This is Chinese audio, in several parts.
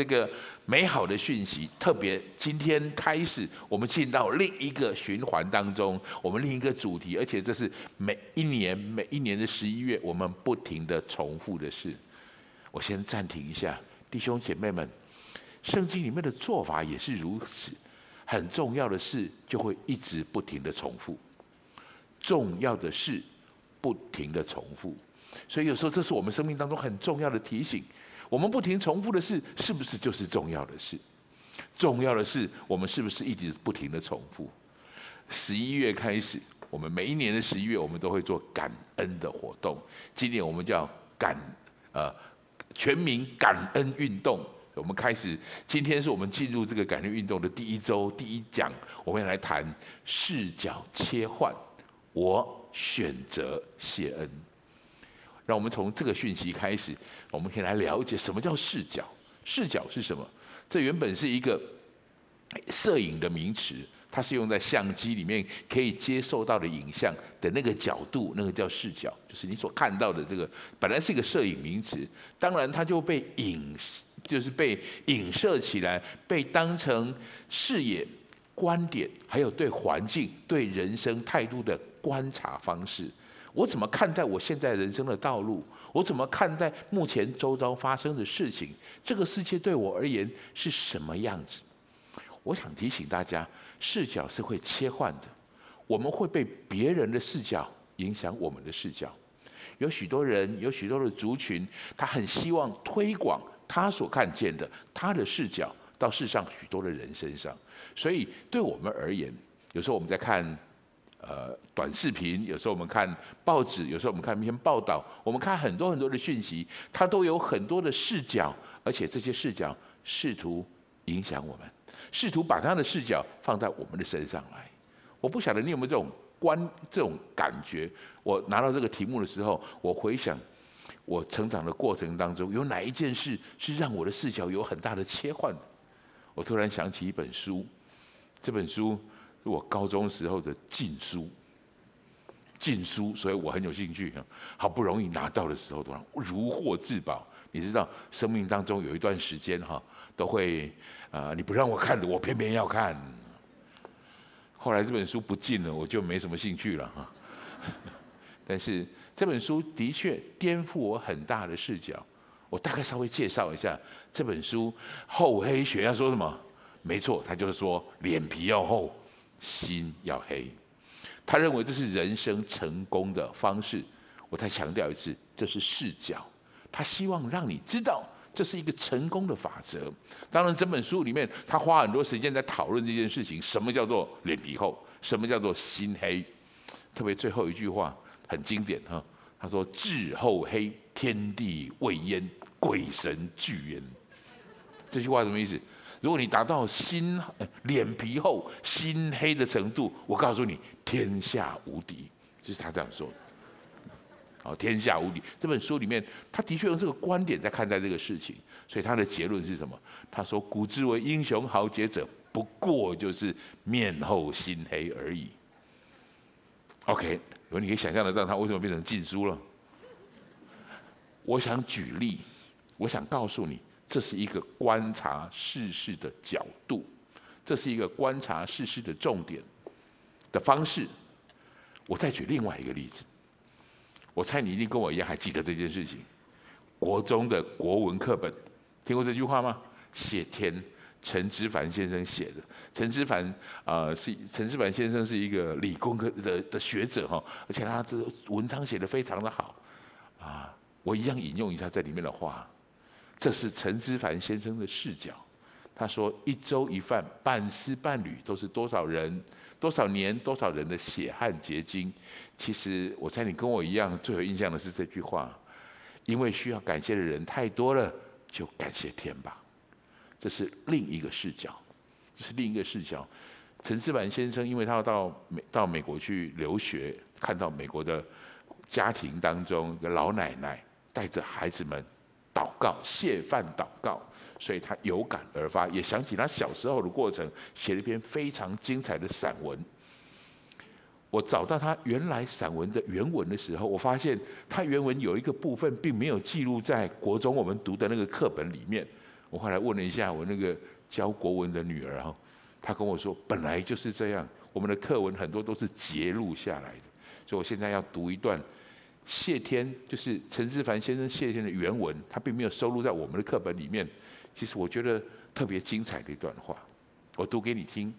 这个美好的讯息，特别今天开始，我们进到另一个循环当中，我们另一个主题，而且这是每一年每一年的十一月，我们不停的重复的事。我先暂停一下，弟兄姐妹们，圣经里面的做法也是如此，很重要的事就会一直不停的重复，重要的事不停的重复，所以有时候这是我们生命当中很重要的提醒。我们不停重复的事，是不是就是重要的事？重要的事，我们是不是一直不停的重复？十一月开始，我们每一年的十一月，我们都会做感恩的活动。今年我们叫感呃全民感恩运动。我们开始，今天是我们进入这个感恩运动的第一周第一讲，我们要来谈视角切换。我选择谢恩。让我们从这个讯息开始，我们可以来了解什么叫视角。视角是什么？这原本是一个摄影的名词，它是用在相机里面可以接受到的影像的那个角度，那个叫视角，就是你所看到的这个本来是一个摄影名词，当然它就被影，就是被影射起来，被当成视野、观点，还有对环境、对人生态度的观察方式。我怎么看待我现在人生的道路？我怎么看待目前周遭发生的事情？这个世界对我而言是什么样子？我想提醒大家，视角是会切换的。我们会被别人的视角影响我们的视角。有许多人，有许多的族群，他很希望推广他所看见的他的视角到世上许多的人身上。所以，对我们而言，有时候我们在看。呃，短视频，有时候我们看报纸，有时候我们看一篇报道，我们看很多很多的讯息，它都有很多的视角，而且这些视角试图影响我们，试图把他的视角放在我们的身上来。我不晓得你有没有这种观这种感觉？我拿到这个题目的时候，我回想我成长的过程当中，有哪一件事是让我的视角有很大的切换？我突然想起一本书，这本书。是我高中时候的禁书，禁书，所以我很有兴趣。好不容易拿到的时候，突然如获至宝。你知道，生命当中有一段时间哈，都会啊、你不让我看的，我偏偏要看。后来这本书不禁了，我就没什么兴趣了哈。但是这本书的确颠覆我很大的视角。我大概稍微介绍一下这本书。厚黑学要说什么？没错，他就是说脸皮要厚。心要黑，他认为这是人生成功的方式。我再强调一次，这是视角。他希望让你知道，这是一个成功的法则。当然，整本书里面，他花很多时间在讨论这件事情：什么叫做脸皮厚？什么叫做心黑？特别最后一句话很经典哈，他说：“智厚黑，天地未焉，鬼神俱焉。”这句话什么意思？如果你达到心脸皮厚、心黑的程度，我告诉你，天下无敌，就是他这样说的。哦，天下无敌。这本书里面，他的确用这个观点在看待这个事情，所以他的结论是什么？他说：“古之为英雄豪杰者，不过就是面厚心黑而已。” OK，如果你可以想象得到他为什么变成禁书了？我想举例，我想告诉你。这是一个观察世事的角度，这是一个观察世事的重点的方式。我再举另外一个例子，我猜你一定跟我一样还记得这件事情。国中的国文课本，听过这句话吗？谢天，陈之藩先生写的。陈之藩啊、是陈之藩先生是一个理工科的的学者哈，而且他这文章写得非常的好啊。我一样引用一下这里面的话。这是陈之藩先生的视角。他说：“一粥一饭，半丝半缕，都是多少人、多少年、多少人的血汗结晶。”其实，我猜你跟我一样，最有印象的是这句话：“因为需要感谢的人太多了，就感谢天吧。”这是另一个视角，这是另一个视角。陈之藩先生，因为他要到美到美国去留学，看到美国的家庭当中的老奶奶带着孩子们。祷告，谢饭祷告，所以他有感而发，也想起他小时候的过程，写了一篇非常精彩的散文。我找到他原来散文的原文的时候，我发现他原文有一个部分并没有记录在国中我们读的那个课本里面。我后来问了一下我那个教国文的女儿哈，她跟我说，本来就是这样，我们的课文很多都是节录下来的，所以我现在要读一段谢天，就是陈之藩先生谢天的原文，他并没有收录在我们的课本里面。其实我觉得特别精彩的一段话，我读给你听。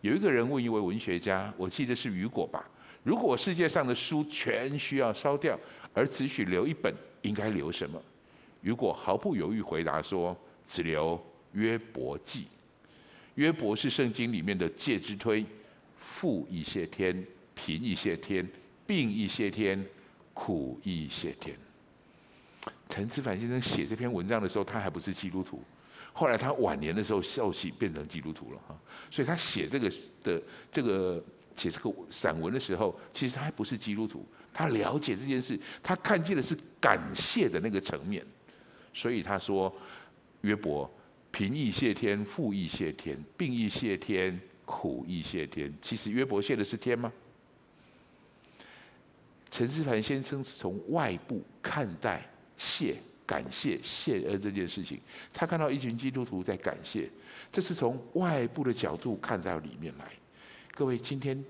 有一个人问一位文学家，我记得是雨果吧，如果世界上的书全需要烧掉，而只许留一本，应该留什么？雨果毫不犹豫回答说：“只留约伯记。约伯是圣经里面的介之推，富一些天，贫一些天，病一些天，苦亦谢天。”陈思凡先生写这篇文章的时候，他还不是基督徒。后来他晚年的时候受洗变成基督徒了哈，所以他写这个的这个写这个散文的时候，其实他还不是基督徒。他了解这件事，他看见的是感谢的那个层面，所以他说：“约伯，贫亦谢天，富亦谢天，病亦谢天，苦亦谢天。”其实约伯谢的是天吗？陈思凡先生是从外部看待谢。感谢谢恩这件事情，他看到一群基督徒在感谢，这是从外部的角度看到里面来。各位，今天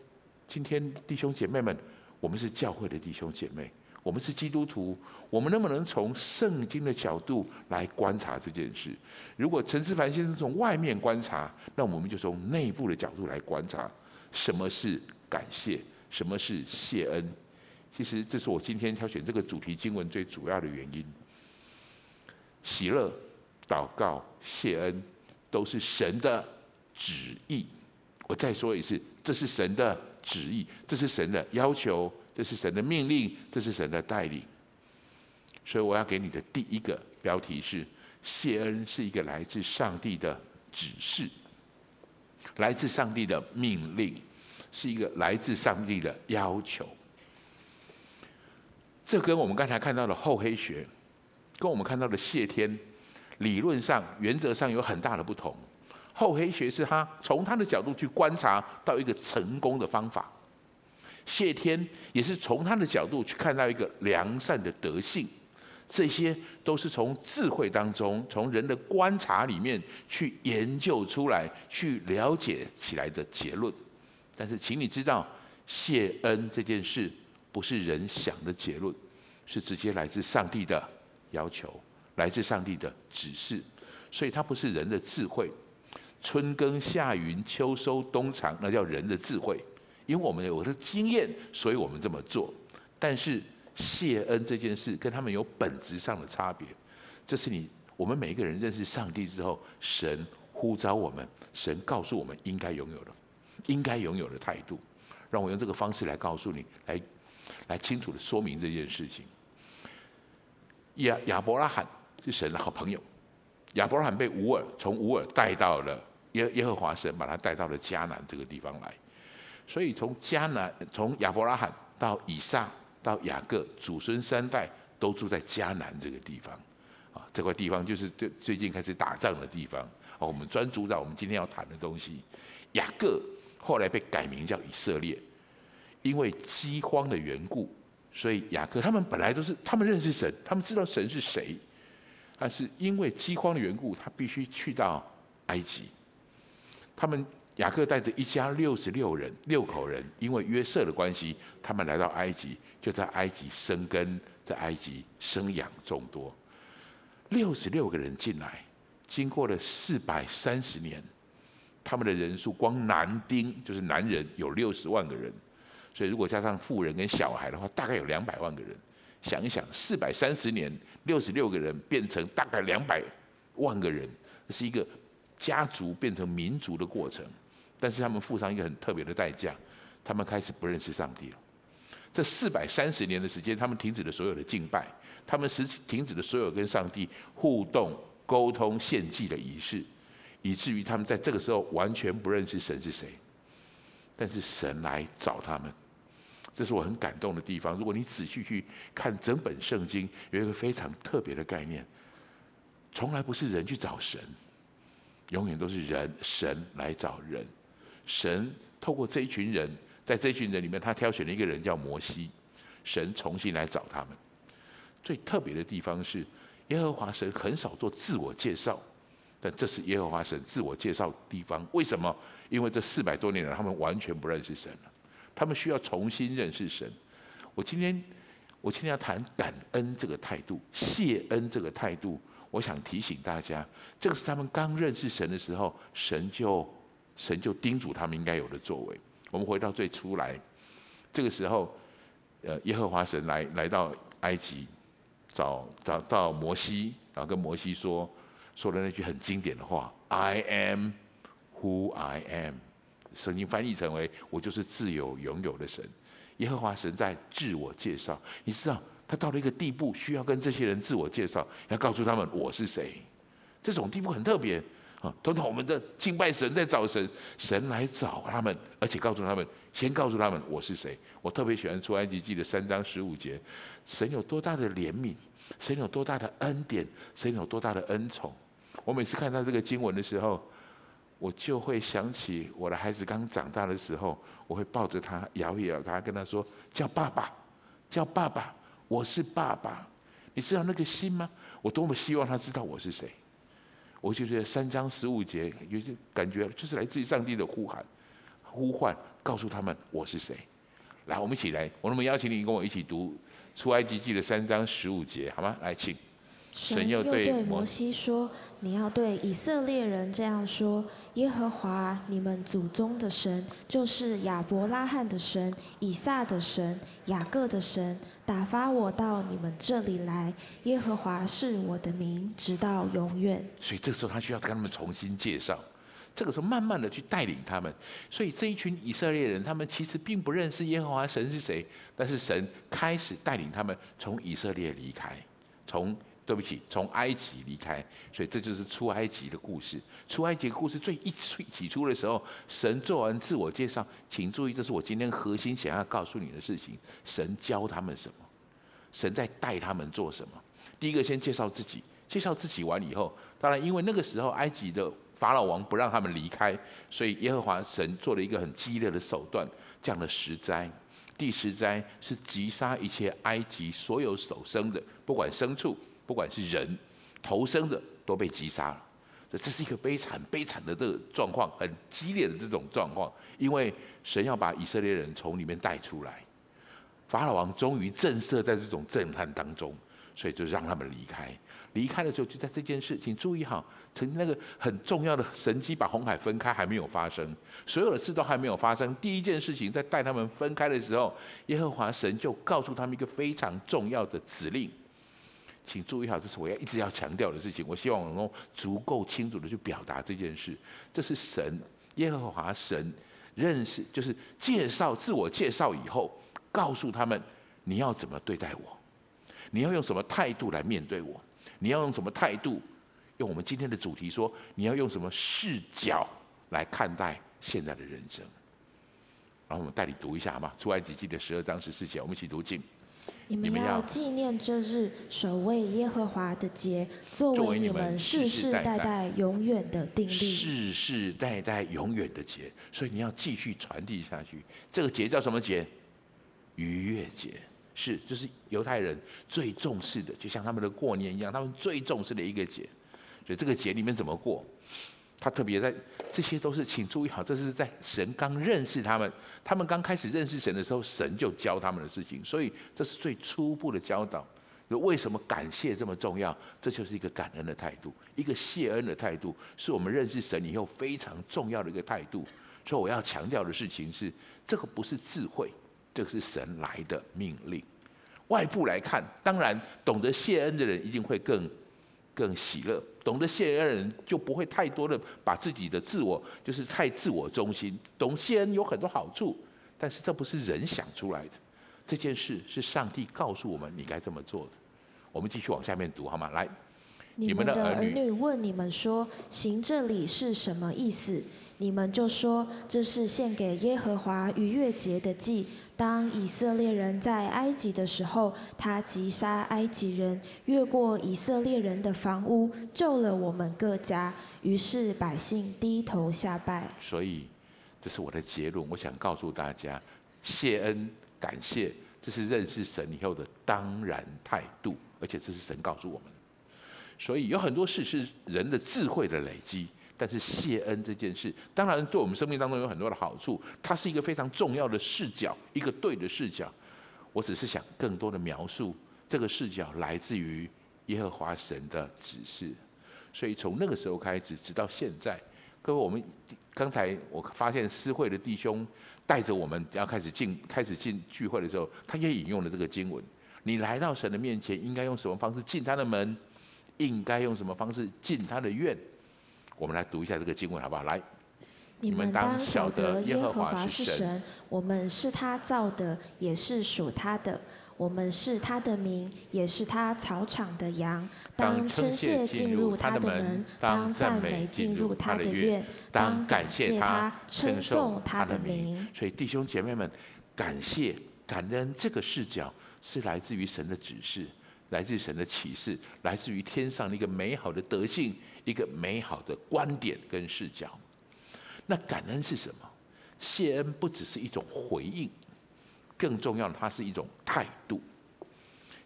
今天弟兄姐妹们，我们是教会的弟兄姐妹，我们是基督徒，我们能不能从圣经的角度来观察这件事？如果陈思凡先生从外面观察，那我们就从内部的角度来观察，什么是感谢，什么是谢恩？其实这是我今天挑选这个主题经文最主要的原因。喜乐、祷告、谢恩，都是神的旨意。我再说一次，这是神的旨意，这是神的要求，这是神的命令，这是神的带领。所以我要给你的第一个标题是：谢恩是一个来自上帝的指示，来自上帝的命令，是一个来自上帝的要求。这跟我们刚才看到的厚黑学。跟我们看到的谢天，理论上、原则上有很大的不同。厚黑学是他从他的角度去观察到一个成功的方法，谢天也是从他的角度去看到一个良善的德性。这些都是从智慧当中，从人的观察里面去研究出来、去了解起来的结论。但是，请你知道，谢恩这件事不是人想的结论，是直接来自上帝的。要求来自上帝的指示，所以它不是人的智慧。春耕夏耘秋收冬藏，那叫人的智慧。因为我们有的经验，所以我们这么做。但是谢恩这件事跟他们有本质上的差别。这是你我们每一个人认识上帝之后，神呼召我们，神告诉我们应该拥有的，应该拥有的态度。让我用这个方式来告诉你，来来清楚的说明这件事情。亚亚伯拉罕是神的好朋友，亚伯拉罕被乌尔从乌尔带到了耶耶和华神把他带到了迦南这个地方来，所以从迦南从亚伯拉罕到以撒到雅各祖孙三代都住在迦南这个地方，啊，这块地方就是最最近开始打仗的地方，啊，我们专注在我们今天要谈的东西。雅各后来被改名叫以色列，因为饥荒的缘故。所以雅各他们本来都是，他们认识神，他们知道神是谁，但是因为饥荒的缘故，他必须去到埃及。他们雅各带着一家六十六人，六口人，因为约瑟的关系，他们来到埃及，就在埃及生根，在埃及生养众多。六十六个人进来，经过了四百三十年，他们的人数光男丁就是男人有六十万个人。所以，如果加上富人跟小孩的话，大概有两百万个人。想一想，四百三十年，六十六个人变成大概两百万个人，这是一个家族变成民族的过程。但是他们付上一个很特别的代价，他们开始不认识上帝了。这四百三十年的时间，他们停止了所有的敬拜，他们实停止了所有跟上帝互动、沟通、献祭的仪式，以至于他们在这个时候完全不认识神是谁。但是神来找他们。这是我很感动的地方。如果你仔细去看整本圣经，有一个非常特别的概念，从来不是人去找神，永远都是人神来找人。神透过这一群人，在这一群人里面，他挑选了一个人叫摩西，神重新来找他们。最特别的地方是，耶和华神很少做自我介绍，但这是耶和华神自我介绍的地方。为什么？因为这四百多年来，他们完全不认识神了，他们需要重新认识神。我今天，我今天要谈感恩这个态度，谢恩这个态度。我想提醒大家，这个是他们刚认识神的时候，神就神就叮嘱他们应该有的作为。我们回到最初来，这个时候，呃，耶和华神来来到埃及，找找到摩西，然后跟摩西说。说的那句很经典的话：“I am who I am。”圣经翻译成为“我就是自由永有的神”。耶和华神在自我介绍，你知道他到了一个地步，需要跟这些人自我介绍，要告诉他们我是谁。这种地步很特别啊！通常我们在敬拜神，在找神，神来找他们，而且告诉他们，先告诉他们我是谁。我特别喜欢出埃及记的三章十五节，神有多大的怜悯，神有多大的恩典，神有多大的恩宠。我每次看到这个经文的时候，我就会想起我的孩子刚长大的时候，我会抱着他，摇一摇他，跟他说：“叫爸爸，叫爸爸，我是爸爸。”你知道那个心吗？我多么希望他知道我是谁。我就觉得三章十五节有些感觉，就是来自于上帝的呼喊、呼唤，告诉他们我是谁。来，我们一起来，我那么邀请你跟我一起读出埃及记的三章十五节，好吗？来，请。神又对摩西说：“你要对以色列人这样说：耶和华你们祖宗的神，就是亚伯拉罕的神、以撒的神、雅各的神，打发我到你们这里来。耶和华是我的名，直到永远。”所以这时候他需要跟他们重新介绍，这个时候慢慢的去带领他们。所以这一群以色列人，他们其实并不认识耶和华神是谁，但是神开始带领他们从以色列离开，从。对不起，从埃及离开，所以这就是出埃及的故事。出埃及的故事最一起初的时候，神做完自我介绍，请注意，这是我今天核心想要告诉你的事情。神教他们什么？神在带他们做什么？第一个，先介绍自己。介绍自己完以后，当然，因为那个时候埃及的法老王不让他们离开，所以耶和华神做了一个很激烈的手段，降了十灾。第十灾是击杀一切埃及所有所生的，不管牲畜。不管是人头生的都被击杀了，这是一个悲惨悲惨的这个状况，很激烈的这种状况。因为神要把以色列人从里面带出来，法老王终于震慑在这种震撼当中，所以就让他们离开。离开的时候，就在这件事，请注意好，曾经那个很重要的神迹，把红海分开还没有发生，所有的事都还没有发生。第一件事情，在带他们分开的时候，耶和华神就告诉他们一个非常重要的指令。请注意好，这是我要一直要强调的事情。我希望我能够足够清楚的去表达这件事。这是神耶和华神认识，就是介绍自我介绍以后，告诉他们你要怎么对待我，你要用什么态度来面对我，你要用什么态度？用我们今天的主题说，你要用什么视角来看待现在的人生？然后我们带你读一下好吗？出埃及记的十二章十四节，我们一起读经。你们要纪念这日，守卫耶和华的节，作为你们世世代代永远的定例。世世代代永远的节，所以你要继续传递下去。这个节叫什么节？逾越节，是就是犹太人最重视的，就像他们的过年一样，他们最重视的一个节。所以这个节里面怎么过？他特别在，这些都是，请注意好，这是在神刚认识他们，他们刚开始认识神的时候，神就教他们的事情，所以这是最初步的教导。为什么感谢这么重要？这就是一个感恩的态度，一个谢恩的态度，是我们认识神以后非常重要的一个态度。所以我要强调的事情是，这个不是智慧，这个是神来的命令。外部来看，当然懂得谢恩的人一定会更。更喜乐，懂得谢恩的人就不会太多的把自己的自我，就是太自我中心。懂谢恩有很多好处，但是这不是人想出来的，这件事是上帝告诉我们你该这么做的。我们继续往下面读好吗？来，你们的儿女问你们说，行这礼是什么意思？你们就说，这是献给耶和华逾越节的祭。当以色列人在埃及的时候，他击杀埃及人，越过以色列人的房屋，救了我们各家。于是百姓低头下拜。所以，这是我的结论。我想告诉大家，谢恩感谢，这是认识神以后的当然态度，而且这是神告诉我们。所以有很多事是人的智慧的累积，但是谢恩这件事，当然对我们生命当中有很多的好处，它是一个非常重要的视角，一个对的视角。我只是想更多的描述这个视角来自于耶和华神的指示，所以从那个时候开始，直到现在，各位，我们刚才我发现私会的弟兄带着我们要开始进开始进聚会的时候，他也引用了这个经文：你来到神的面前，应该用什么方式进他的门？应该用什么方式进他的院？我们来读一下这个经文，好不好？来。你们当晓得耶和华是神，我们是他造的，也是属他的。我们是他的名，也是他草场的羊。当称谢进入他的门，当赞美进入他的院，当感谢他，称颂他的名。所以弟兄姐妹们，感谢感恩这个视角是来自于神的指示，来自神的启示，来自于天上的一个美好的德性，一个美好的观点跟视角。那感恩是什么？谢恩不只是一种回应，更重要的，它是一种态度。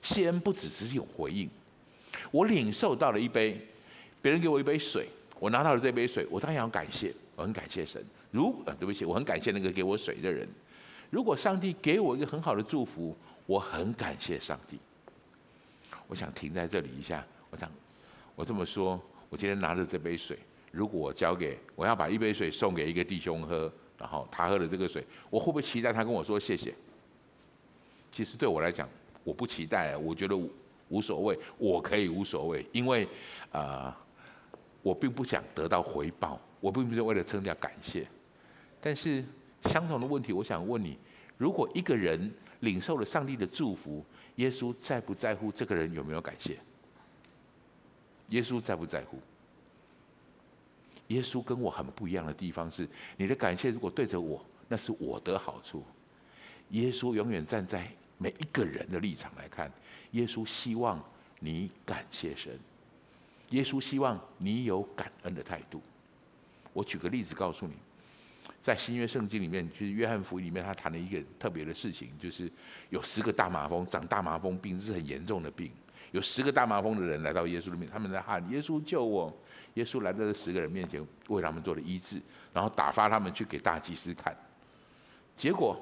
谢恩不只是一种回应。我领受到了一杯，别人给我一杯水，我拿到了这杯水，我当然要感谢，我很感谢神。如果，对不起，我很感谢那个给我水的人。如果上帝给我一个很好的祝福，我很感谢上帝。我想停在这里一下。我想，我这么说，我今天拿着这杯水。如果我交给我要把一杯水送给一个弟兄喝，然后他喝了这个水，我会不会期待他跟我说谢谢？其实对我来讲，我不期待，我觉得无所谓，我可以无所谓，因为啊、呃，我并不想得到回报，我并不是为了称掉感谢。但是相同的问题，我想问你：如果一个人领受了上帝的祝福，耶稣在不在乎这个人有没有感谢？耶稣在不在乎？耶稣跟我很不一样的地方是，你的感谢如果对着我，那是我的好处。耶稣永远站在每一个人的立场来看，耶稣希望你感谢神，耶稣希望你有感恩的态度。我举个例子告诉你，在新约圣经里面，就是约翰福音里面，他谈了一个特别的事情，就是有十个大麻风，长大麻风病是很严重的病。有十个大麻风的人来到耶稣的面，他们在喊：“耶稣救我！”耶稣来到这十个人面前，为他们做了医治，然后打发他们去给大祭司看。结果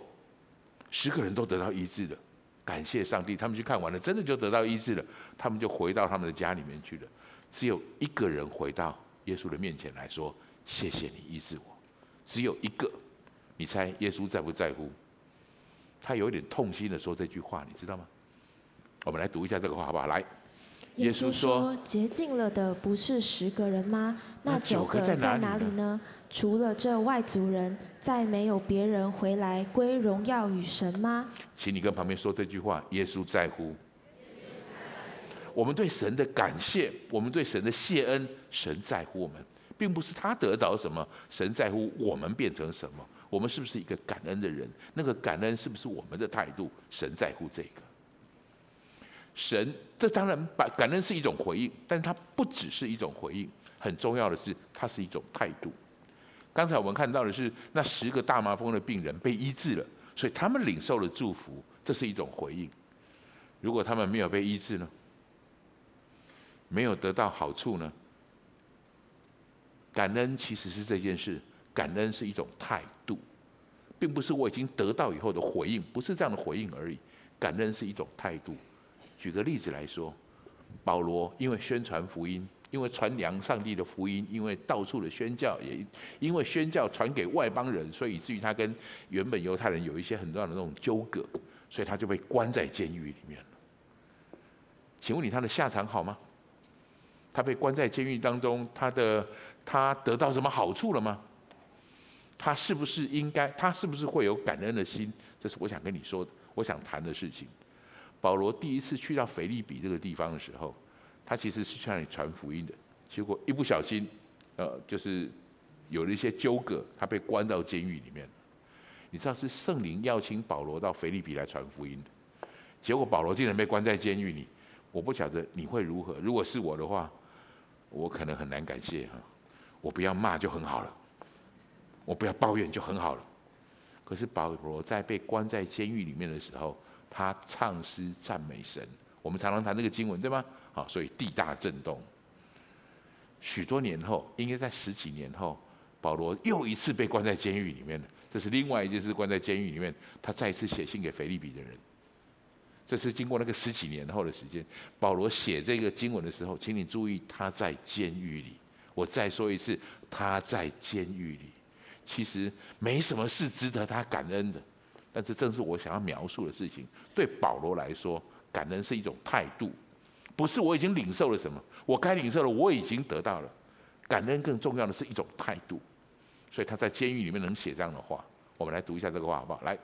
十个人都得到医治了，感谢上帝！他们去看完了，真的就得到医治了。他们就回到他们的家里面去了。只有一个人回到耶稣的面前来说：“谢谢你医治我。”只有一个，你猜耶稣在不在乎？他有一点痛心的说这句话，你知道吗？我们来读一下这个话，好不好？来，耶稣说：“洁净了的不是十个人吗？那九个在哪里呢？除了这外族人，再没有别人回来归荣耀与神吗？”请你跟旁边说这句话：耶稣在乎。我们对神的感谢，我们对神的谢恩，神在乎我们，并不是他得着什么，神在乎我们变成什么。我们是不是一个感恩的人？那个感恩是不是我们的态度？神在乎这个。神，这当然把感恩是一种回应，但是它不只是一种回应，很重要的是，它是一种态度。刚才我们看到的是那十个大麻风的病人被医治了，所以他们领受了祝福，这是一种回应。如果他们没有被医治呢？没有得到好处呢？感恩其实是这件事，感恩是一种态度，并不是我已经得到以后的回应，不是这样的回应而已。感恩是一种态度。举个例子来说，保罗因为宣传福音，因为传扬上帝的福音，因为到处的宣教，也因为宣教传给外邦人，所以以至于他跟原本犹太人有一些很重要的那种纠葛，所以他就被关在监狱里面了。请问你他的下场好吗？他被关在监狱当中，他的他得到什么好处了吗？他是不是应该？他是不是会有感恩的心？这是我想跟你说的，我想谈的事情。保罗第一次去到腓立比这个地方的时候，他其实是去那里传福音的。结果一不小心，呃，就是有了一些纠葛，他被关到监狱里面。你知道是圣灵邀请保罗到腓立比来传福音的，结果保罗竟然被关在监狱里。我不晓得你会如何。如果是我的话，我可能很难感谢哈。我不要骂就很好了，我不要抱怨就很好了。可是保罗在被关在监狱里面的时候，他唱诗赞美神，我们常常谈这个经文，对吗？好，所以地大震动。许多年后，应该在十几年后，保罗又一次被关在监狱里面。这是另外一件事，关在监狱里面，他再一次写信给腓利比的人。这是经过那个十几年后的时间，保罗写这个经文的时候，请你注意，他在监狱里。我再说一次，他在监狱里。其实没什么是值得他感恩的，但这正是我想要描述的事情。对保罗来说，感恩是一种态度，不是我已经领受了什么，我该领受了，我已经得到了。感恩更重要的是一种态度。所以他在监狱里面能写这样的话，我们来读一下这个话好不好？来，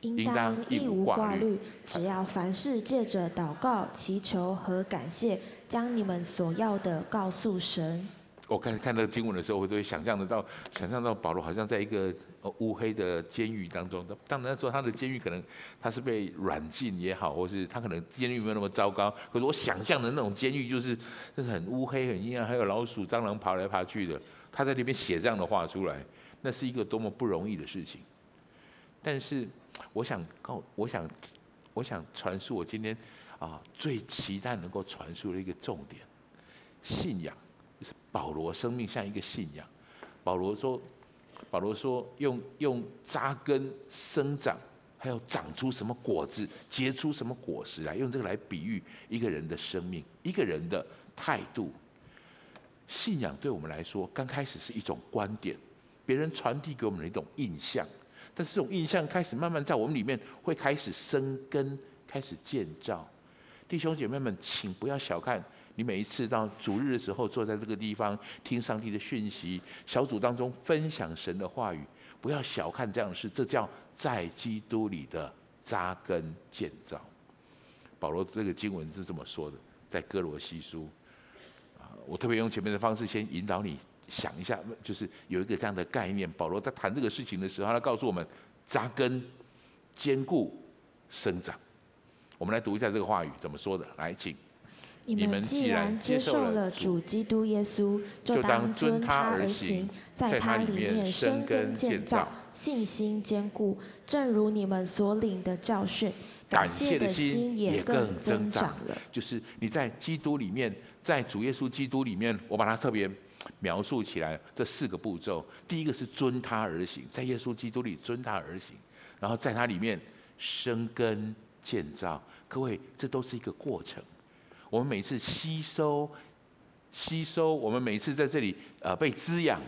应当一无挂虑，只要凡事借着祷告、祈求和感谢，将你们所要的告诉神。我刚才看到经文的时候，我都会想象得到，想象到保罗好像在一个呃乌黑的监狱当中。当然说他的监狱可能他是被软禁也好，或是他可能监狱没有那么糟糕。可是我想象的那种监狱就是，就是很乌黑、很阴暗，还有老鼠、蟑螂爬来爬去的。他在那边写这样的话出来，那是一个多么不容易的事情。但是，我想告，我想，我想传述我今天啊最期待能够传述的一个重点：信仰，保罗生命像一个信仰。保罗说，保罗说，用用扎根生长，还有长出什么果子，结出什么果实来，用这个来比喻一个人的生命，一个人的态度。信仰对我们来说，刚开始是一种观点，别人传递给我们的一种印象，但是这种印象开始慢慢在我们里面会开始生根，开始建造。弟兄姐妹们，请不要小看你每一次到主日的时候，坐在这个地方听上帝的讯息，小组当中分享神的话语，不要小看这样的事，这叫在基督里的扎根建造。保罗这个经文是这么说的，在哥罗西书。啊我特别用前面的方式先引导你想一下，就是有一个这样的概念。保罗在谈这个事情的时候，他告诉我们：扎根、坚固、生长。我们来读一下这个话语怎么说的。来，请你们既然接受了主基督耶稣，就当遵他而行，在他里面生根建造，信心坚固，正如你们所领的教训。感谢的心也更增长了。就是你在基督里面。在主耶稣基督里面，我把它特别描述起来，这四个步骤。第一个是遵他而行，在耶稣基督里遵他而行，然后在他里面生根建造。各位，这都是一个过程。我们每次吸收、吸收，我们每次在这里呃被滋养，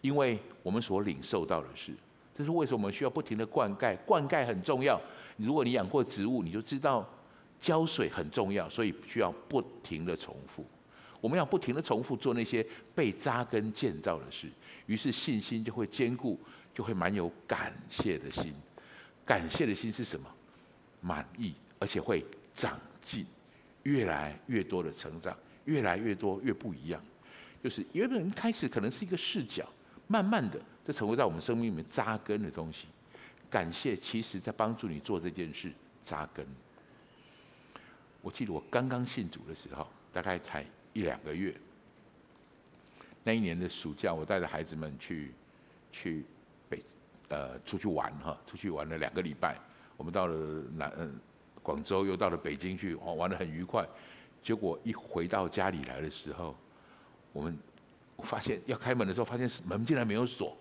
因为我们所领受到的是。这是为什么我们需要不停的灌溉？灌溉很重要。如果你养过植物，你就知道。浇水很重要，所以需要不停的重复。我们要不停的重复做那些被扎根建造的事，于是信心就会坚固，就会蛮有感谢的心。感谢的心是什么？满意，而且会长进，越来越多的成长，越来越多越不一样。就是原本开始可能是一个视角，慢慢的，这成为在我们生命里面扎根的东西。感谢其实在帮助你做这件事，扎根。我记得我刚刚信主的时候，大概才一两个月。那一年的暑假，我带着孩子们去去北呃出去玩哈，出去玩了两个礼拜。我们到了南嗯广州，又到了北京去，哦玩得很愉快。结果一回到家里来的时候，我们发现要开门的时候，发现门竟然没有锁。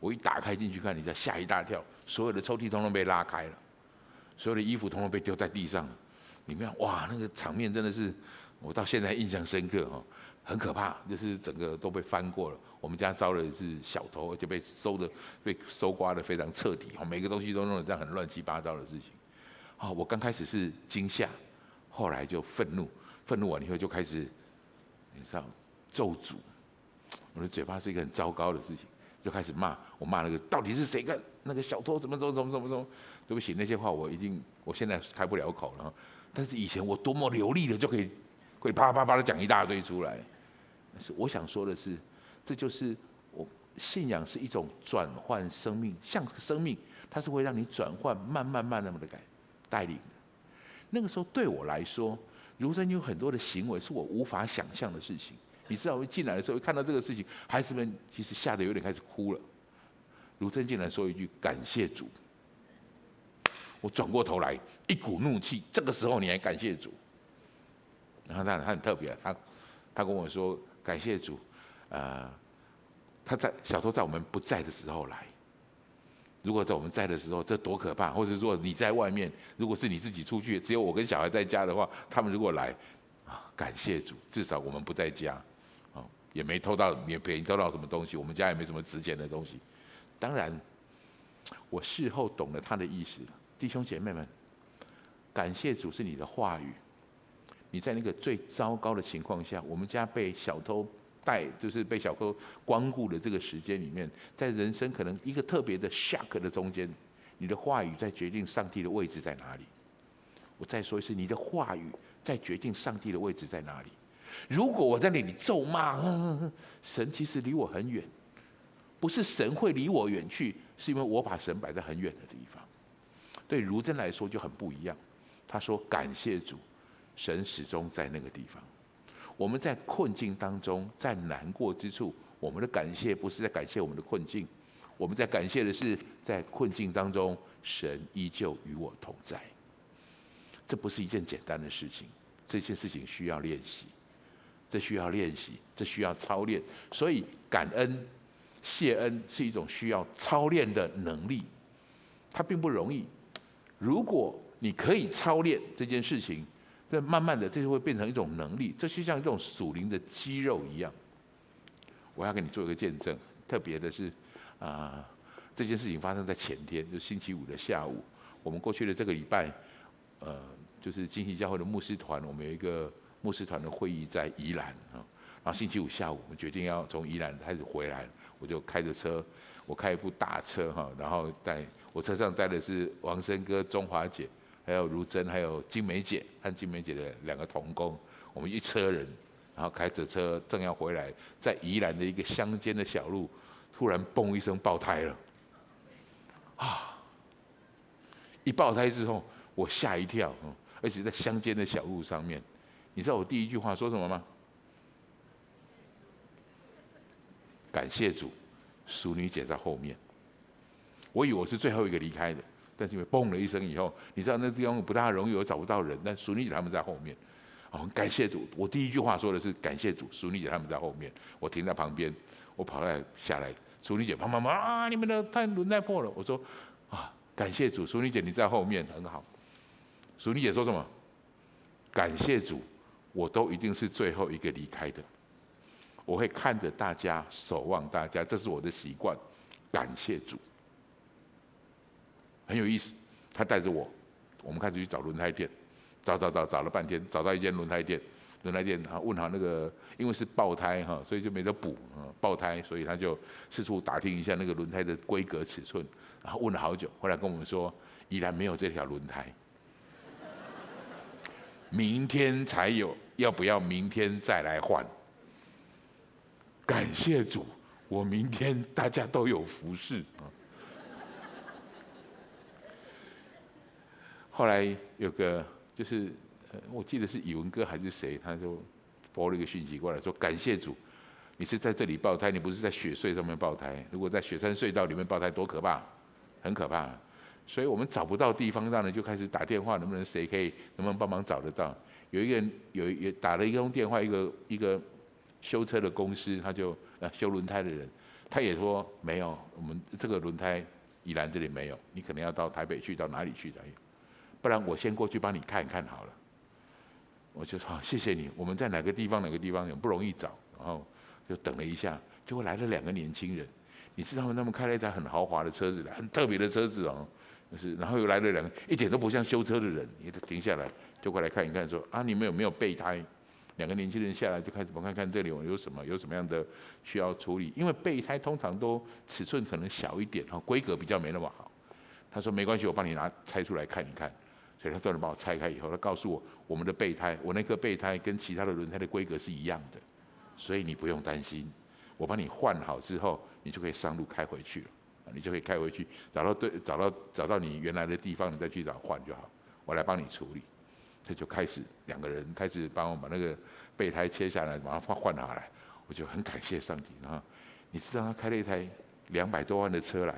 我一打开进去看，你才吓一大跳，所有的抽屉通通被拉开了，所有的衣服通通被丢在地上。里面哇，那个场面真的是我到现在印象深刻哦，很可怕，就是整个都被翻过了。我们家招的是小偷，而且被收的被搜刮的非常彻底哦，每个东西都弄得这样很乱七八糟的事情。啊，我刚开始是惊吓，后来就愤怒，愤怒完以后就开始，你知道咒诅，我的嘴巴是一个很糟糕的事情，就开始骂，我骂那个到底是谁干那个小偷怎么怎么怎么怎么怎么，对不起，那些话我已经我现在开不了口了。但是以前我多么流利的就可以，可以啪啪啪的讲一大堆出来。但是我想说的是，这就是我信仰是一种转换生命，像生命，它是会让你转换，慢慢慢那么的改带领的。那个时候对我来说，如真有很多的行为是我无法想象的事情。你知道我一进来的时候，看到这个事情，孩子们其实吓得有点开始哭了。如真进来说一句感谢主。我转过头来，一股怒气。这个时候你还感谢主？然后他他很特别，他他跟我说，感谢主，呃，他在小偷在我们不在的时候来。如果在我们在的时候，这多可怕！或者说你在外面，如果是你自己出去，只有我跟小孩在家的话，他们如果来，啊，感谢主，至少我们不在家，啊，也没偷到，也没偷到什么东西，我们家也没什么值钱的东西。当然，我事后懂了他的意思，弟兄姐妹们，感谢主是你的话语。你在那个最糟糕的情况下，我们家被小偷。带就是被小偷光顾的这个时间里面，在人生可能一个特别的 shock 的中间，你的话语在决定上帝的位置在哪里。我再说一次，你的话语在决定上帝的位置在哪里。如果我在那里咒骂，神其实离我很远，不是神会离我远去，是因为我把神摆在很远的地方。对如真来说就很不一样。他说感谢主，神始终在那个地方。我们在困境当中，在难过之处，我们的感谢不是在感谢我们的困境，我们在感谢的是在困境当中，神依旧与我同在。这不是一件简单的事情，这件事情需要练习，这需要练习，这需要操练。所以感恩、谢恩是一种需要操练的能力，它并不容易。如果你可以操练这件事情，这慢慢的，这就会变成一种能力，这就像一种属灵的肌肉一样。我要给你做一个见证，特别的是，啊、这件事情发生在前天，就星期五的下午。我们过去的这个礼拜，呃，就是金禧教会的牧师团，我们有一个牧师团的会议在宜兰啊。然后星期五下午，我们决定要从宜兰开始回来，我就开着车，我开一部大车哈，然后带我车上载的是王生哥、中华姐。还有如真，还有金梅姐和金梅姐的两个同工，我们一车人，然后开着车正要回来，在宜兰的一个乡间的小路，突然嘣一声爆胎了，啊！一爆胎之后，我吓一跳，而且在乡间的小路上面，你知道我第一句话说什么吗？感谢主，淑女姐在后面，我以为我是最后一个离开的。但是因为嘣了一声以后，你知道那地方不大容易，我找不到人。但淑女姐他们在后面，哦，感谢主！我第一句话说的是感谢主，淑女姐他们在后面。我停在旁边，我跑来下来，淑女姐砰砰砰啊！你们的胎轮胎破了。我说啊，感谢主，淑女姐你在后面很好。淑女姐说什么？感谢主，我都一定是最后一个离开的。我会看着大家，守望大家，这是我的习惯。感谢主。很有意思，他带着我，我们开始去找轮胎店，找找找找了半天，找到一间轮胎店，轮胎店啊问好那个，因为是爆胎哈，所以就没得补啊，爆胎，所以他就四处打听一下那个轮胎的规格尺寸，然后问了好久，后来跟我们说依然没有这条轮胎，明天才有，要不要明天再来换？感谢主，我明天大家都有服侍啊。后来有个就是，我记得是宇文哥还是谁，他就拨了一个讯息过来，说感谢主，你是在这里爆胎，你不是在雪隧上面爆胎。如果在雪山隧道里面爆胎，多可怕，很可怕。所以我们找不到地方，让人就开始打电话，能不能谁可以，能不能帮忙找得到？有一个人有也打了一通电话，一个一个修车的公司，他就呃修轮胎的人，他也说没有，我们这个轮胎宜兰这里没有，你可能要到台北去，到哪里去才有。不然我先过去帮你看一看好了。我就说谢谢你。我们在哪个地方？哪个地方？也不容易找。然后就等了一下，结果来了两个年轻人。你知道吗？他们开了一台很豪华的车子，很特别的车子哦。就是，然后又来了两个，一点都不像修车的人。也停下来，就过来看一看，说啊，你们有没有备胎？两个年轻人下来就开始我看看这里我有什么，有什么样的需要处理。因为备胎通常都尺寸可能小一点，哈，规格比较没那么好。他说没关系，我帮你拿拆出来看一看。所以他专门把我拆开以后，他告诉我，我们的备胎，我那颗备胎跟其他的轮胎的规格是一样的，所以你不用担心。我帮你换好之后，你就可以上路开回去了，你就可以开回去，找到对，找到找到你原来的地方，你再去找换就好。我来帮你处理。他就开始两个人开始帮我把那个备胎切下来，马上换换下来。我就很感谢上帝啊！你知道他开了一台两百多万的车来。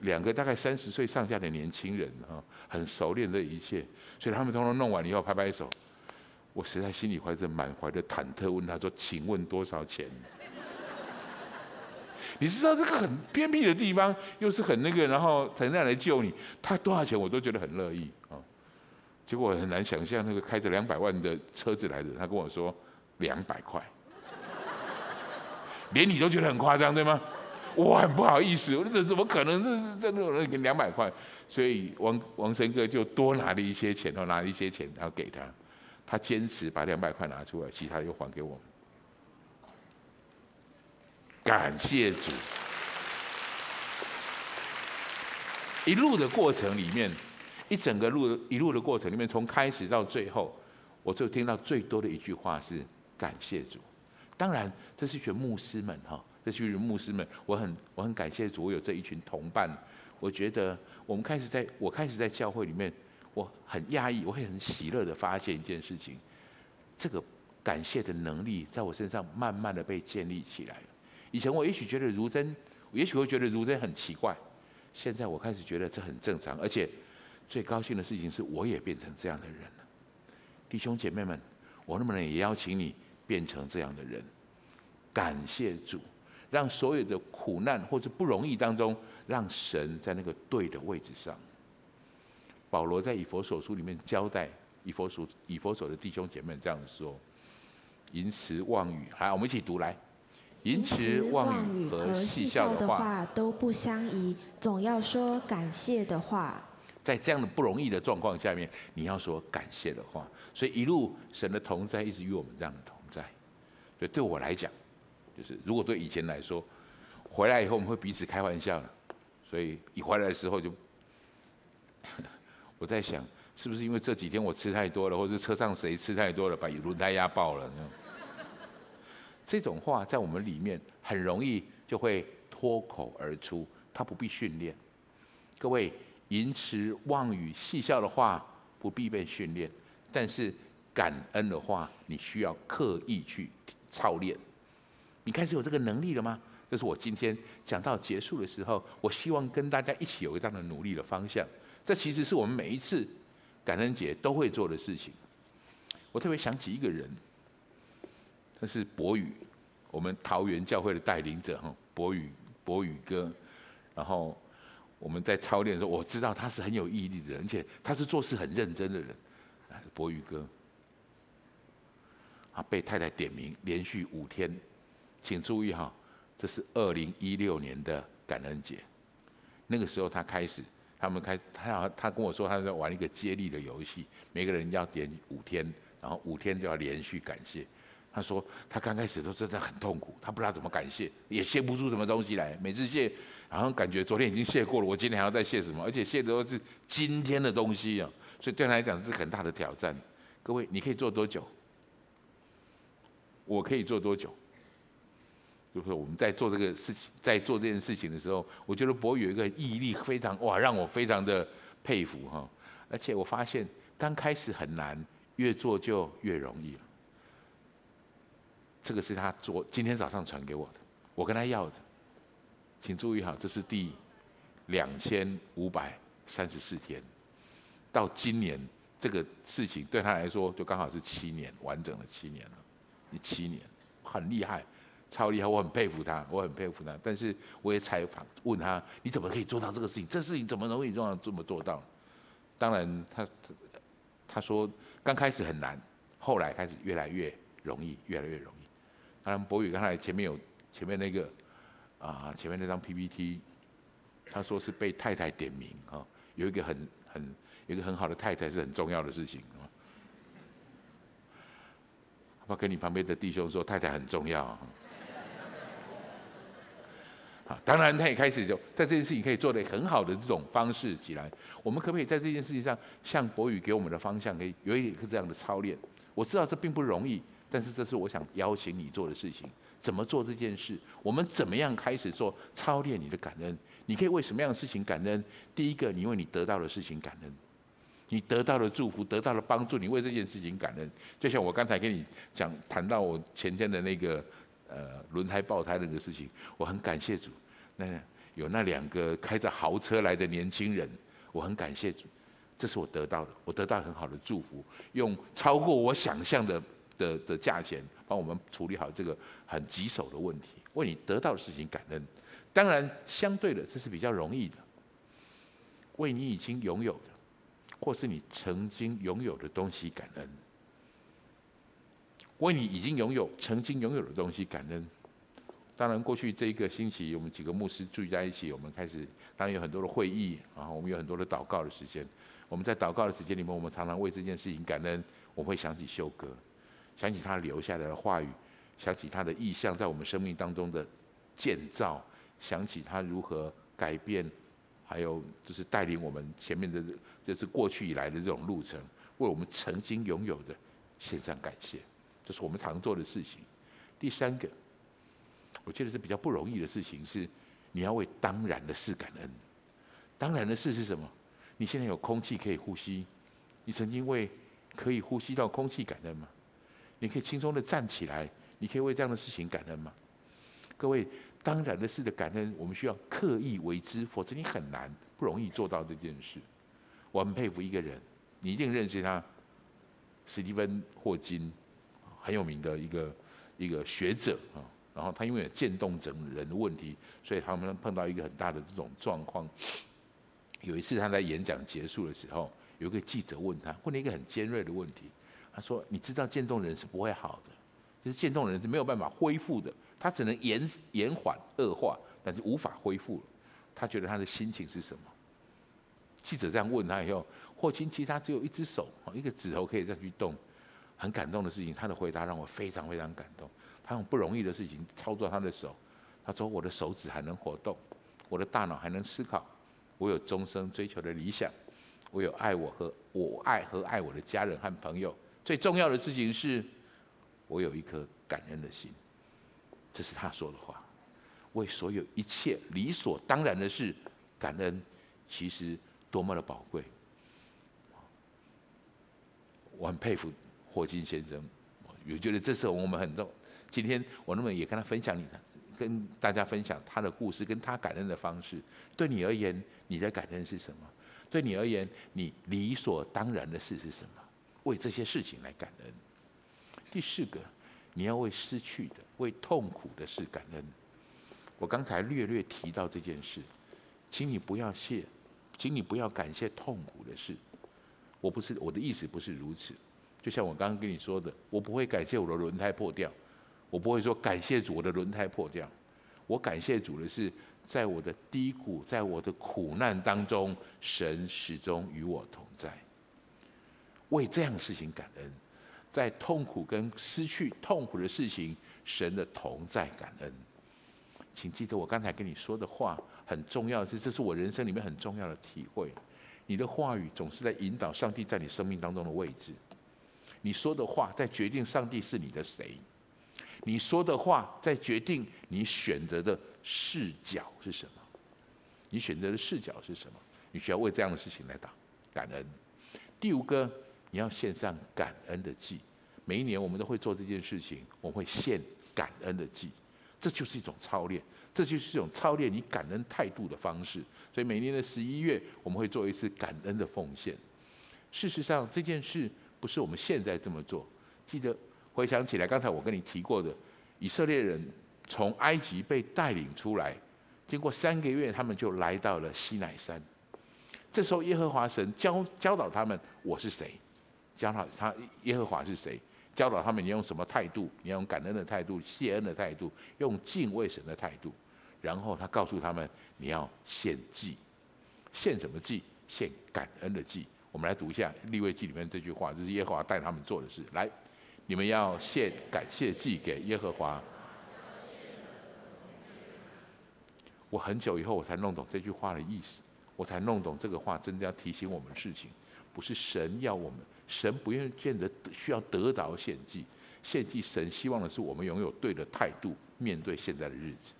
两个大概三十岁上下的年轻人啊，很熟练这一切，所以他们通通弄完以后拍拍手。我实在心里怀着满怀的忐忑，问他说：“请问多少钱？” 你知道这个很偏僻的地方，又是很那个，然后才让来救你，他多少钱我都觉得很乐意啊。结果很难想象那个开着两百万的车子来的，他跟我说两百块，连你都觉得很夸张对吗？我很不好意思，我说这怎么可能？这是真的有人给两百块，所以王王生哥就多拿了一些钱，然后拿了一些钱，然后给他，他坚持把两百块拿出来，其他又还给我们。感谢主，一路的过程里面，一整个路一路的过程里面，从开始到最后，我就听到最多的一句话是感谢主。当然，这是一群牧师们哈，这是一群牧师们，我很我很感谢主，有这一群同伴。我觉得我们开始在我开始在教会里面，我很压抑，我会很喜乐的发现一件事情，这个感谢的能力在我身上慢慢的被建立起来。以前我也许觉得如真，也许会觉得如真很奇怪，现在我开始觉得这很正常，而且最高兴的事情是，我也变成这样的人了。弟兄姐妹们，我能不能也邀请你变成这样的人？感谢主，让所有的苦难或者不容易当中，让神在那个对的位置上。保罗在以佛所书里面交代以佛所以佛所的弟兄姐妹这样说：淫词妄语，好，我们一起读来。淫词妄语和戏笑的话都不相宜，总要说感谢的话。在这样的不容易的状况下面，你要说感谢的话。所以一路神的同在一直与我们这样的同在。所以对我来讲，就是如果对以前来说，回来以后我们会彼此开玩笑。所以一回来的时候就，我在想，是不是因为这几天我吃太多了，或是车上谁吃太多了，把轮胎压爆了？这种话在我们里面很容易就会脱口而出，他不必训练。各位，淫词妄语、戏笑的话不必被训练，但是感恩的话，你需要刻意去操练。你开始有这个能力了吗？这是我今天讲到结束的时候，我希望跟大家一起有这样的努力的方向。这其实是我们每一次感恩节都会做的事情。我特别想起一个人。他是博宇，我们桃园教会的带领者哈，博宇，博宇哥。然后我们在操练的时候，我知道他是很有毅力的人，而且他是做事很认真的人。博宇哥，啊被太太点名，连续五天，请注意哈，这是二零一六年的感恩节。那个时候他开始，他们开，他他跟我说他在玩一个接力的游戏，每个人要点五天，然后五天就要连续感谢。他说他刚开始都真的很痛苦，他不知道怎么感谢，也谢不出什么东西来。每次谢，好像感觉昨天已经谢过了，我今天还要再谢什么？而且谢的都是今天的东西啊，所以对他来讲是很大的挑战。各位，你可以做多久？我可以做多久？就是我们在做这个事情，在做这件事情的时候，我觉得博宇有一个毅力非常哇，让我非常的佩服哈。而且我发现刚开始很难，越做就越容易。这个是他昨今天早上传给我的，我跟他要的，请注意哈，这是第两千五百三十四天，到今年这个事情对他来说就刚好是七年，完整的七年了，你七年很厉害，超厉害，我很佩服他，我很佩服他。但是我也采访问他，你怎么可以做到这个事情？这事情怎么容易这样这么做到？当然他他说刚开始很难，后来开始越来越容易，越来越容易。当然，博宇刚才前面有前面那个啊，前面那张 PPT，他说是被太太点名啊，有一个很很有一个很好的太太是很重要的事情啊。要不要跟你旁边的弟兄说，太太很重要。啊，当然他也开始就在这件事情可以做得很好的这种方式起来。我们可不可以在这件事情上，像博宇给我们的方向，可以有一个这样的操练？我知道这并不容易。但是这是我想邀请你做的事情，怎么做这件事？我们怎么样开始做操练你的感恩？你可以为什么样的事情感恩？第一个，你为你得到的事情感恩，你得到的祝福，得到的帮助，你为这件事情感恩。就像我刚才跟你讲谈到我前天的那个呃轮胎爆胎那个事情，我很感谢主。那有那两个开着豪车来的年轻人，我很感谢主。这是我得到的，我得到很好的祝福，用超过我想象的的的价钱帮我们处理好这个很棘手的问题。为你得到的事情感恩，当然相对的这是比较容易的。为你已经拥有的，或是你曾经拥有的东西感恩。为你已经拥有、曾经拥有的东西感恩。当然，过去这一个星期，我们几个牧师聚在一起，我们开始，当然有很多的会议，然后我们有很多的祷告的时间。我们在祷告的时间里面，我们常常为这件事情感恩。我会想起修哥，想起他留下来的话语，想起他的意象在我们生命当中的建造，想起他如何改变，还有就是带领我们前面的，就是过去以来的这种路程，为我们曾经拥有的献上感谢，这是我们常做的事情。第三个。我觉得是比较不容易的事情，是你要为当然的事感恩。当然的事是什么？你现在有空气可以呼吸，你曾经为可以呼吸到空气感恩吗？你可以轻松的站起来，你可以为这样的事情感恩吗？各位，当然的事的感恩，我们需要刻意为之，否则你很难不容易做到这件事。我很佩服一个人，你一定认识他，史蒂芬·霍金，很有名的一个一个学者啊。然后他因为有渐冻症人的问题，所以他们碰到一个很大的这种状况。有一次他在演讲结束的时候，有一个记者问他，问了一个很尖锐的问题。他说：“你知道渐冻人是不会好的，就是渐冻人是没有办法恢复的，他只能延延缓恶化，但是无法恢复了。”他觉得他的心情是什么？记者这样问他以后，霍金其实他只有一只手，一个指头可以再去动，很感动的事情。他的回答让我非常非常感动。他用不容易的事情操作他的手，他说：“我的手指还能活动，我的大脑还能思考，我有终生追求的理想，我有爱我和我爱和爱我的家人和朋友。最重要的事情是，我有一颗感恩的心。”这是他说的话。为所有一切理所当然的事感恩，其实多么的宝贵。我很佩服霍金先生，我觉得这是我们很重。今天我那么也跟他分享你的，跟大家分享他的故事，跟他感恩的方式。对你而言，你的感恩是什么？对你而言，你理所当然的事是什么？为这些事情来感恩。第四个，你要为失去的、为痛苦的事感恩。我刚才略略提到这件事，请你不要谢，请你不要感谢痛苦的事。我不是，我的意思不是如此。就像我刚刚跟你说的，我不会感谢我的轮胎破掉。我不会说感谢主，我的轮胎破掉。我感谢主的是，在我的低谷，在我的苦难当中，神始终与我同在。为这样的事情感恩，在痛苦跟失去痛苦的事情，神的同在感恩。请记得我刚才跟你说的话，很重要的是，这是我人生里面很重要的体会。你的话语总是在引导上帝在你生命当中的位置。你说的话在决定上帝是你的谁。你说的话在决定你选择的视角是什么？你选择的视角是什么？你需要为这样的事情来打感恩。第五个，你要献上感恩的祭。每一年我们都会做这件事情，我们会献感恩的祭，这就是一种操练，这就是一种操练你感恩态度的方式。所以每年的十一月，我们会做一次感恩的奉献。事实上，这件事不是我们现在这么做，记得。回想起来，刚才我跟你提过的，以色列人从埃及被带领出来，经过三个月，他们就来到了西乃山。这时候，耶和华神教教导他们：“我是谁？”教导他耶和华是谁？教导他们你用什么态度？你要用感恩的态度、谢恩的态度、用敬畏神的态度。然后他告诉他们：“你要献祭，献什么祭？献感恩的祭。”我们来读一下利未记里面这句话，这是耶和华带他们做的事。来。你们要献感谢祭给耶和华。我很久以后我才弄懂这句话的意思，我才弄懂这个话真的要提醒我们事情，不是神要我们，神不愿见得需要得着献祭，献祭神希望的是我们拥有对的态度面对现在的日子。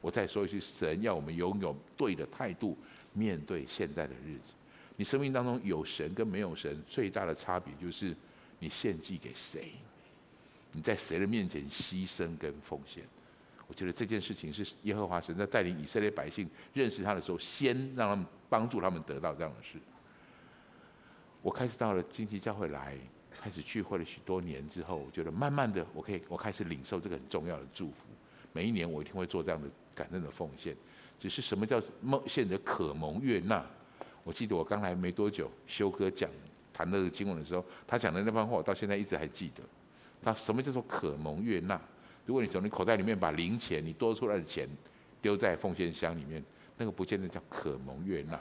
我再说一句，神要我们拥有对的态度面对现在的日子。你生命当中有神跟没有神最大的差别就是。你献祭给谁？你在谁的面前牺牲跟奉献？我觉得这件事情是耶和华神在带领以色列百姓认识他的时候，先让他们帮助他们得到这样的事。我开始到了经济教会来，开始聚会了许多年之后，我觉得慢慢的，我可以我开始领受这个很重要的祝福。每一年我一定会做这样的感恩的奉献。只是什么叫蒙献的可蒙悦纳？我记得我刚来没多久，修哥讲谈那个经文的时候，他讲的那番话，我到现在一直还记得。他什么叫做可蒙悦纳？如果你从你口袋里面把零钱，你多出来的钱丢在奉献箱里面，那个不见得叫可蒙悦纳。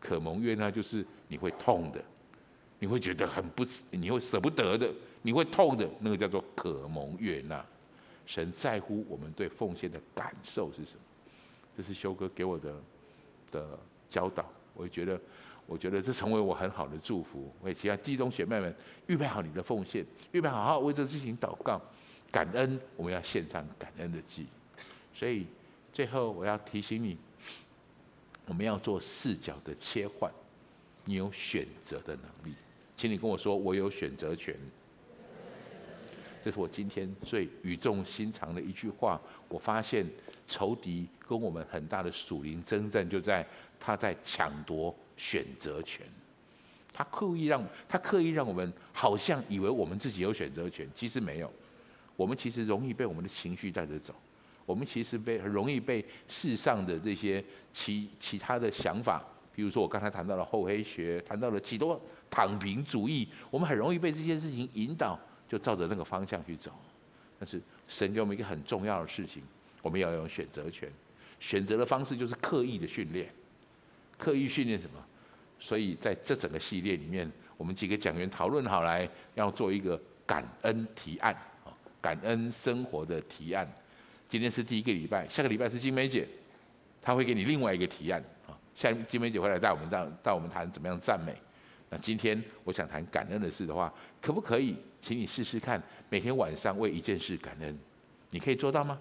可蒙悦纳就是你会痛的，你会觉得很不，你会舍不得的，你会痛的，那个叫做可蒙悦纳。神在乎我们对奉献的感受是什么？这是修哥给我的的教导。我觉得，我觉得这成为我很好的祝福。为其他弟兄姐妹们预备好你的奉献，预备好好为这事情祷告，感恩。我们要献上感恩的祭。所以最后我要提醒你，我们要做视角的切换。你有选择的能力，请你跟我说，我有选择权。这是我今天最语重心长的一句话。我发现仇敌跟我们很大的属灵争战就在。他在抢夺选择权，他刻意让他刻意让我们好像以为我们自己有选择权，其实没有。我们其实容易被我们的情绪带着走，我们其实被很容易被世上的这些其其他的想法，比如说我刚才谈到了厚黑学，谈到了许多躺平主义，我们很容易被这些事情引导，就照着那个方向去走。但是神给我们一个很重要的事情，我们要有选择权，选择的方式就是刻意的训练。刻意训练什么？所以在这整个系列里面，我们几个讲员讨论好来，要做一个感恩提案啊，感恩生活的提案。今天是第一个礼拜，下个礼拜是金梅姐，她会给你另外一个提案啊。下金梅姐会来带我们带带我们谈怎么样赞美。那今天我想谈感恩的事的话，可不可以请你试试看，每天晚上为一件事感恩？你可以做到吗？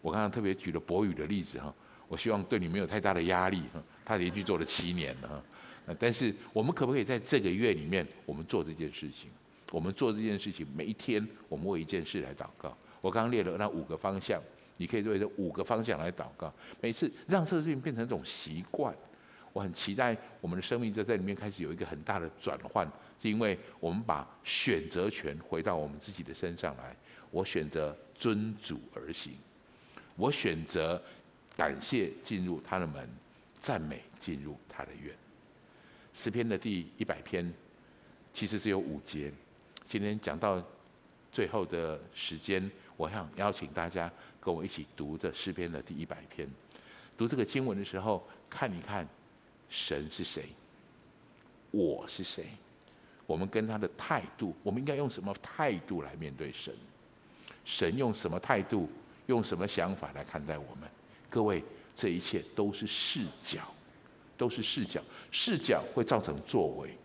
我刚刚特别举了博宇的例子哈。我希望对你没有太大的压力哈，他连续做了七年了哈。但是我们可不可以在这个月里面，我们做这件事情？我们做这件事情，每一天我们为一件事来祷告。我刚刚列了那五个方向，你可以为这五个方向来祷告。每次让这个事情变成一种习惯。我很期待我们的生命在这里面开始有一个很大的转换，是因为我们把选择权回到我们自己的身上来。我选择遵主而行，我选择。感谢进入他的门，赞美进入他的院。诗篇的第一百篇其实是有五节。今天讲到最后的时间，我想邀请大家跟我一起读这诗篇的第一百篇。读这个经文的时候，看一看神是谁，我是谁，我们跟他的态度，我们应该用什么态度来面对神？神用什么态度，用什么想法来看待我们？各位，这一切都是视角，都是视角。视角会造成作为。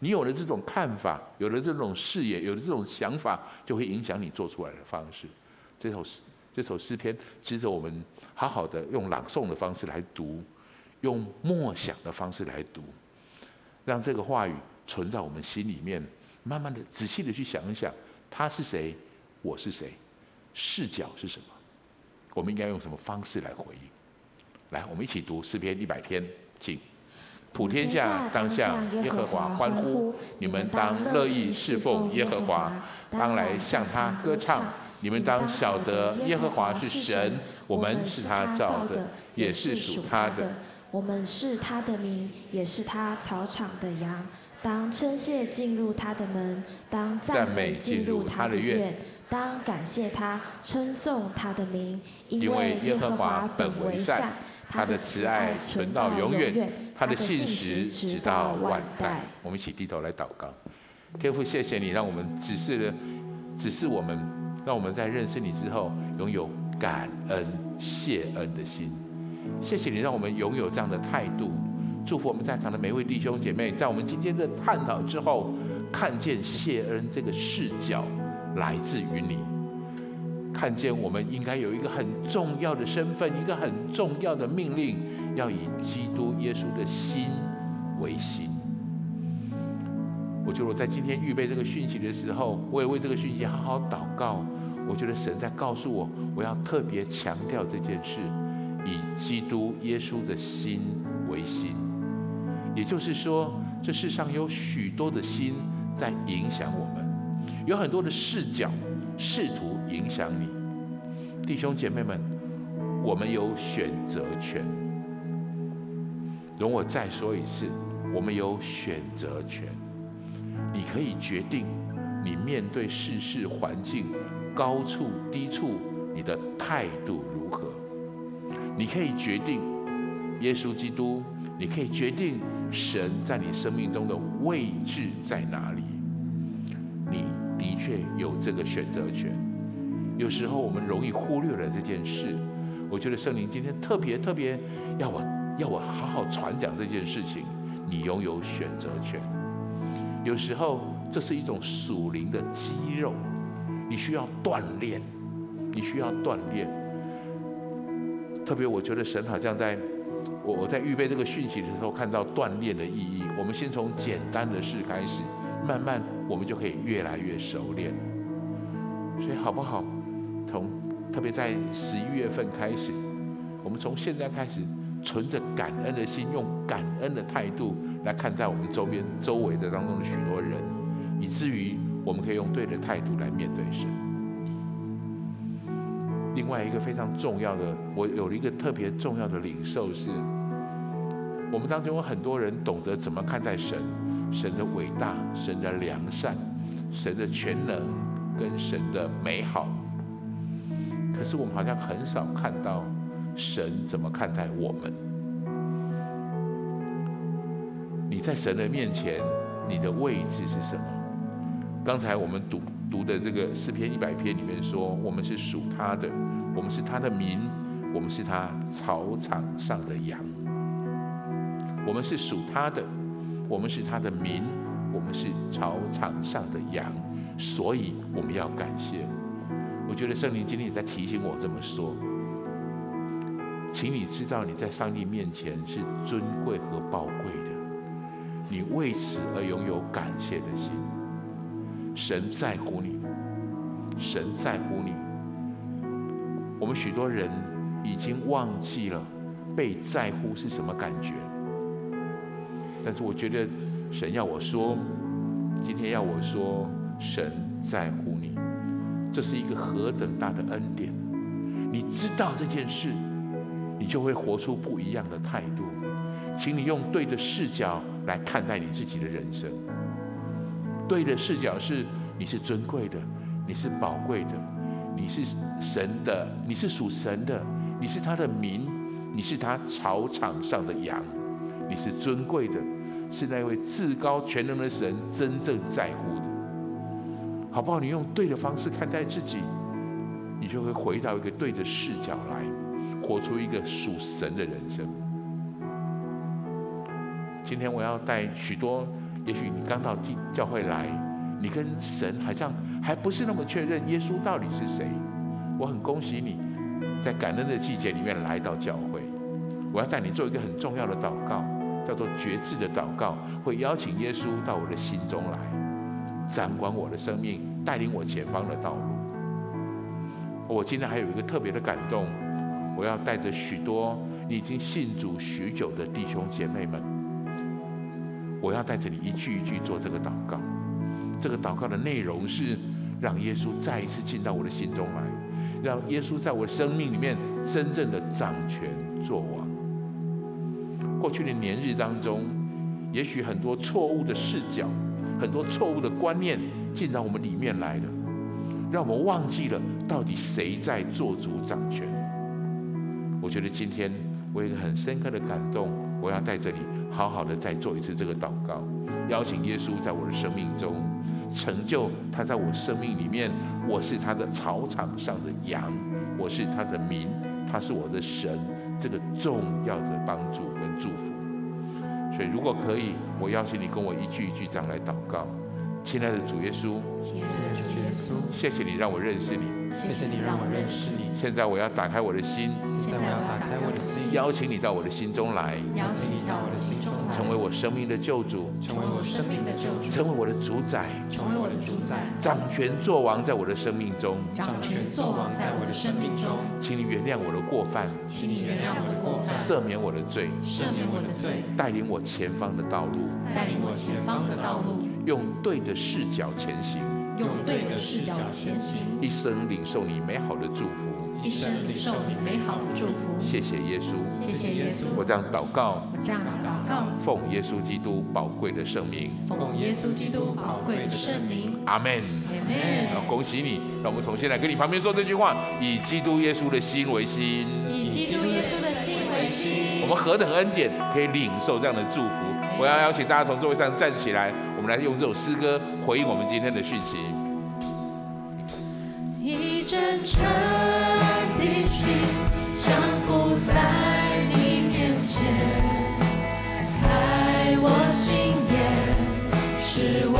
你有了这种看法，有了这种视野，有了这种想法，就会影响你做出来的方式。这首诗，这首诗篇值得我们好好的用朗诵的方式来读，用默想的方式来读，让这个话语存在我们心里面，慢慢的、仔细的去想一想，他是谁，我是谁，视角是什么。我们应该用什么方式来回应？来，我们一起读诗篇一百篇，请。普天下当向耶和华欢呼，你们当乐意侍奉耶和华，当来向他歌唱。你们当晓得耶和华是神，我们是他造的，也是属他的。我们是他的民，也是他草场的羊。当称谢进入他的门，当赞美进入他的院。当感谢他，称颂他的名，因为耶和华本为善，他的慈爱存到永远，他的信实直到万代。我们一起低头来祷告，天父，谢谢你，让我们指示了，指示我们，让我们在认识你之后，拥有感恩谢恩的心。谢谢你，让我们拥有这样的态度。祝福我们在场的每位弟兄姐妹，在我们今天的探讨之后，看见谢恩这个视角。来自于你，看见我们应该有一个很重要的身份，一个很重要的命令，要以基督耶稣的心为心。我觉得我在今天预备这个讯息的时候，我也为这个讯息好好祷告。我觉得神在告诉我，我要特别强调这件事，以基督耶稣的心为心。也就是说，这世上有许多的心在影响我们，有很多的视角试图影响你。弟兄姐妹们，我们有选择权。容我再说一次，我们有选择权。你可以决定你面对世事环境高处低处，你的态度如何。你可以决定耶稣基督，你可以决定神在你生命中的位置在哪里。你的确有这个选择权。有时候我们容易忽略了这件事。我觉得圣灵今天特别特别要我要我好好传讲这件事情。你拥有选择权。有时候这是一种属灵的肌肉，你需要锻炼，你需要锻炼。特别，我觉得神好像在我我在预备这个讯息的时候，看到锻炼的意义。我们先从简单的事开始，慢慢我们就可以越来越熟练。所以好不好？从特别在十一月份开始，我们从现在开始，存着感恩的心，用感恩的态度来看待我们周边周围的当中的许多人，以至于我们可以用对的态度来面对神。另外一个非常重要的，我有了一个特别重要的领受是，我们当中有很多人懂得怎么看待神，神的伟大，神的良善，神的全能跟神的美好。可是我们好像很少看到神怎么看待我们。你在神的面前，你的位置是什么？刚才我们读读的这个诗篇一百篇里面说，我们是属他的。我们是他的民，我们是他草场上的羊。我们是属他的，我们是他的民，我们是草场上的羊，所以我们要感谢。我觉得圣灵今天也在提醒我这么说，请你知道你在上帝面前是尊贵和宝贵的，你为此而拥有感谢的心。神在乎你，神在乎你。我们许多人已经忘记了被在乎是什么感觉，但是我觉得神要我说，今天要我说，神在乎你，这是一个何等大的恩典！你知道这件事，你就会活出不一样的态度。请你用对的视角来看待你自己的人生。对的视角是，你是尊贵的，你是宝贵的。你是神的，你是属神的，你是他的民，你是他草场上的羊，你是尊贵的，是那位至高全能的神真正在乎的，好不好？你用对的方式看待自己，你就会回到一个对的视角来，活出一个属神的人生。今天我要带许多，也许你刚到教会来，你跟神好像。还不是那么确认耶稣到底是谁？我很恭喜你，在感恩的季节里面来到教会。我要带你做一个很重要的祷告，叫做决志的祷告，会邀请耶稣到我的心中来，掌管我的生命，带领我前方的道路。我今天还有一个特别的感动，我要带着许多你已经信主许久的弟兄姐妹们，我要在这里一句一句做这个祷告。这个祷告的内容是。让耶稣再一次进到我的心中来，让耶稣在我的生命里面真正的掌权作王。过去的年日当中，也许很多错误的视角、很多错误的观念进到我们里面来了，让我们忘记了到底谁在做主掌权。我觉得今天我有一个很深刻的感动，我要在这里好好的再做一次这个祷告，邀请耶稣在我的生命中。成就他在我生命里面，我是他的草场上的羊，我是他的民，他是我的神，这个重要的帮助跟祝福。所以如果可以，我邀请你跟我一句一句这样来祷告，亲爱的主耶稣，亲爱的主耶稣，谢谢你让我认识你，谢谢你让我认识你。现在我要打开我的心，现在我要打开我的心，邀请你到我的心中来，邀请你到我的心中来，成为我生命的救主，成为我生命的救主，成为我的主宰，成为我的主宰，掌权作王在我的生命中，掌权作王在我的生命中。请你原谅我的过犯，请你原谅我的过犯，赦免我的罪，赦免我的罪，带领我前方的道路，带领我前方的道路。用对的视角前行，用对的视角前行，一生领受你美好的祝福，一生领受你美好的祝福。谢谢耶稣，谢谢耶稣。我这样祷告，我这样祷告，奉耶稣基督宝贵的圣名，奉耶稣基督宝贵的圣名。阿门，阿门。好，恭喜你！让我们从现在跟你旁边说这句话：以基督耶稣的心为心，以基督耶稣的心为心。我们何等恩典，可以领受这样的祝福！我要邀请大家从座位上站起来，我们来用这首诗歌回应我们今天的讯息。一真诚的心降服在你面前，开我心眼，使我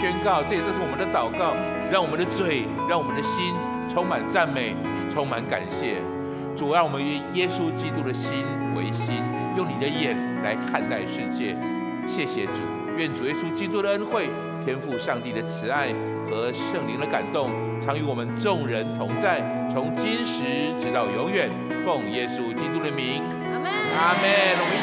宣告，这也是我们的祷告，让我们的嘴，让我们的心充满赞美，充满感谢。主，让我们以耶稣基督的心为心，用你的眼来看待世界。谢谢主，愿主耶稣基督的恩惠、天赋上帝的慈爱和圣灵的感动，常与我们众人同在，从今时直到永远。奉耶稣基督的名，阿门，阿门。